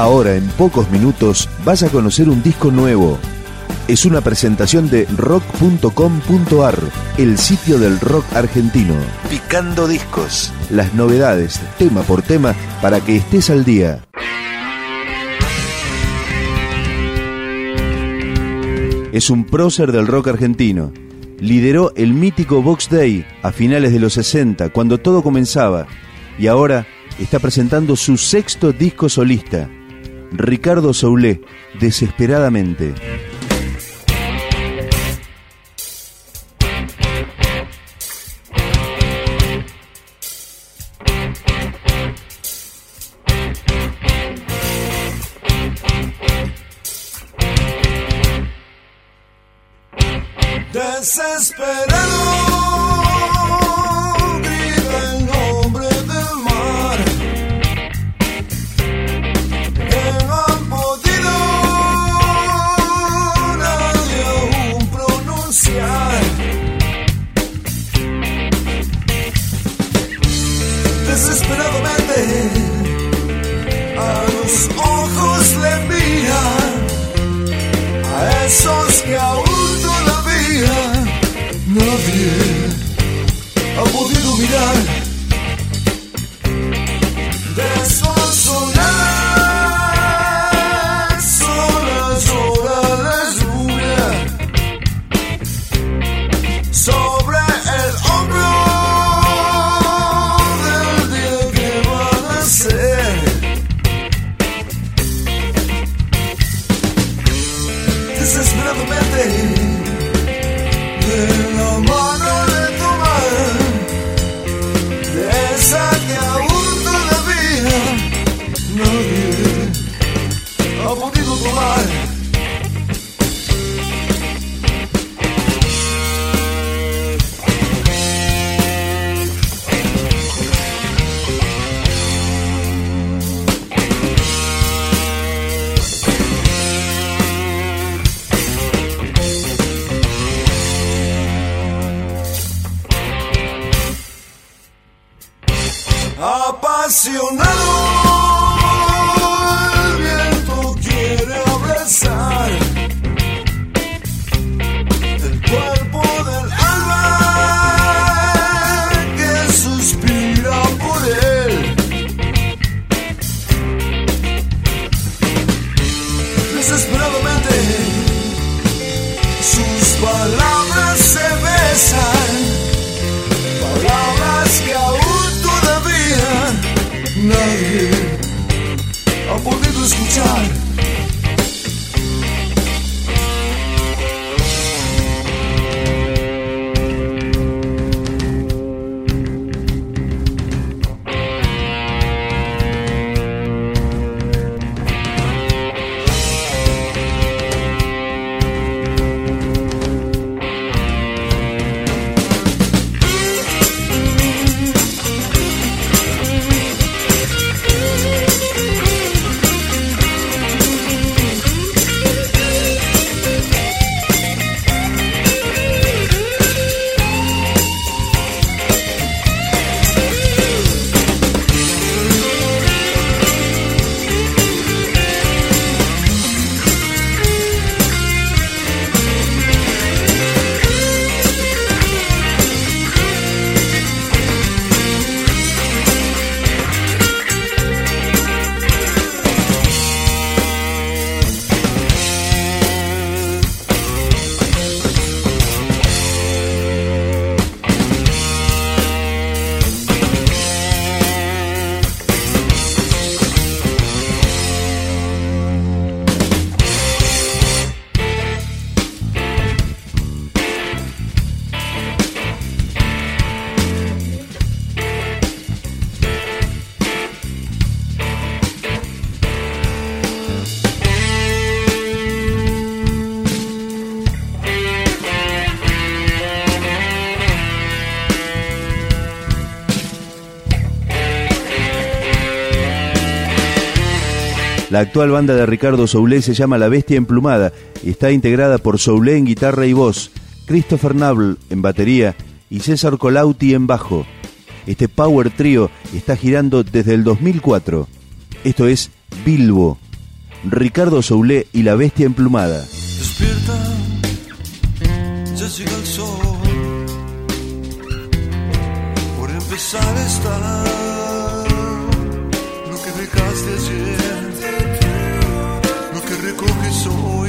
Ahora, en pocos minutos, vas a conocer un disco nuevo. Es una presentación de rock.com.ar, el sitio del rock argentino. Picando discos. Las novedades, tema por tema, para que estés al día. Es un prócer del rock argentino. Lideró el mítico Box Day a finales de los 60, cuando todo comenzaba, y ahora está presentando su sexto disco solista. Ricardo Soulé, Desesperadamente. La actual banda de Ricardo Soule se llama La Bestia Emplumada y está integrada por Soule en guitarra y voz, Christopher Nable en batería y César Colauti en bajo. Este power trio está girando desde el 2004. Esto es Bilbo, Ricardo Soule y La Bestia Emplumada. Despierta, ya llega el sol. Por empezar está lo que dejaste ayer. Bibelcroque sou.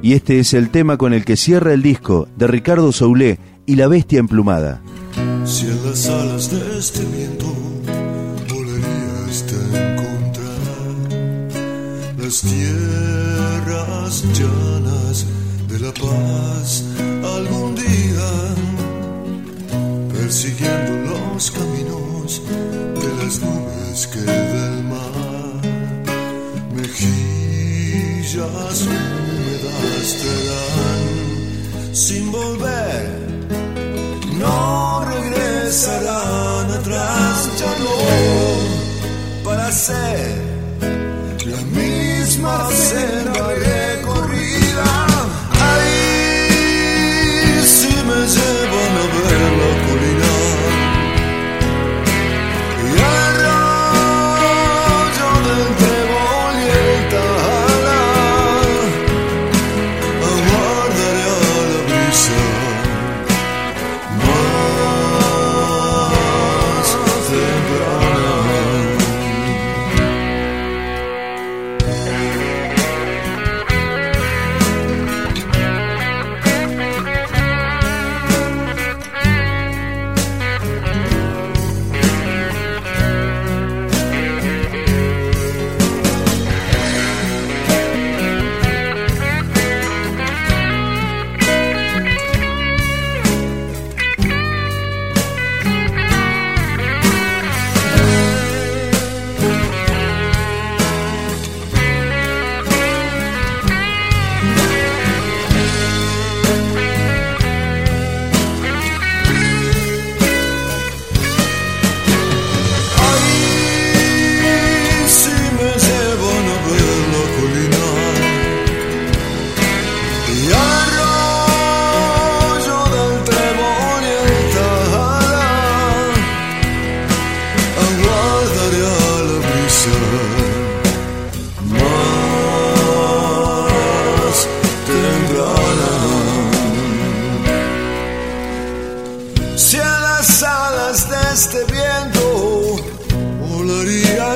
Y este es el tema con el que cierra el disco de Ricardo Soulé y la bestia emplumada. Si en las alas de este viento volarías te encontrar las tierras llanas de la paz algún día persiguiendo los caminos de las nubes que del mar mejillas sin volver, no regresarán atrás, ya para ser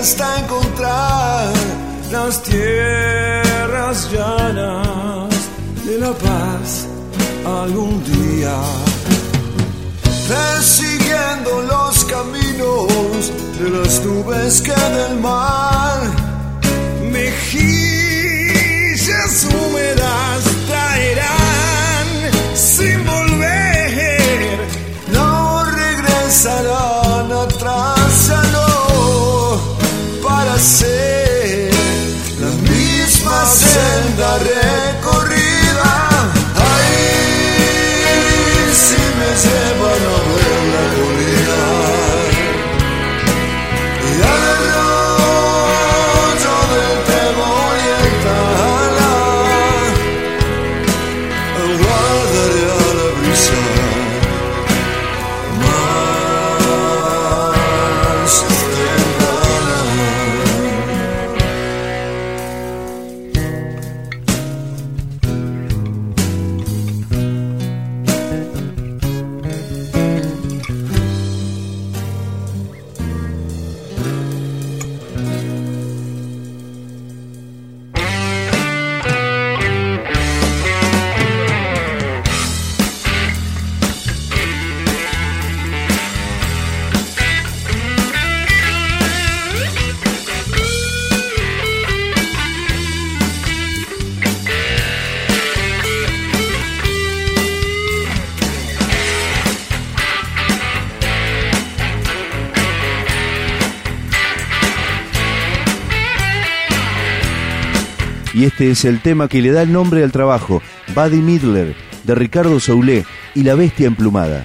hasta encontrar las tierras llanas de la paz algún día. Persiguiendo los caminos de las nubes que del mar me gira aguardaré a la brisa. más Y este es el tema que le da el nombre al trabajo, Buddy Midler, de Ricardo Soulé y La Bestia Emplumada.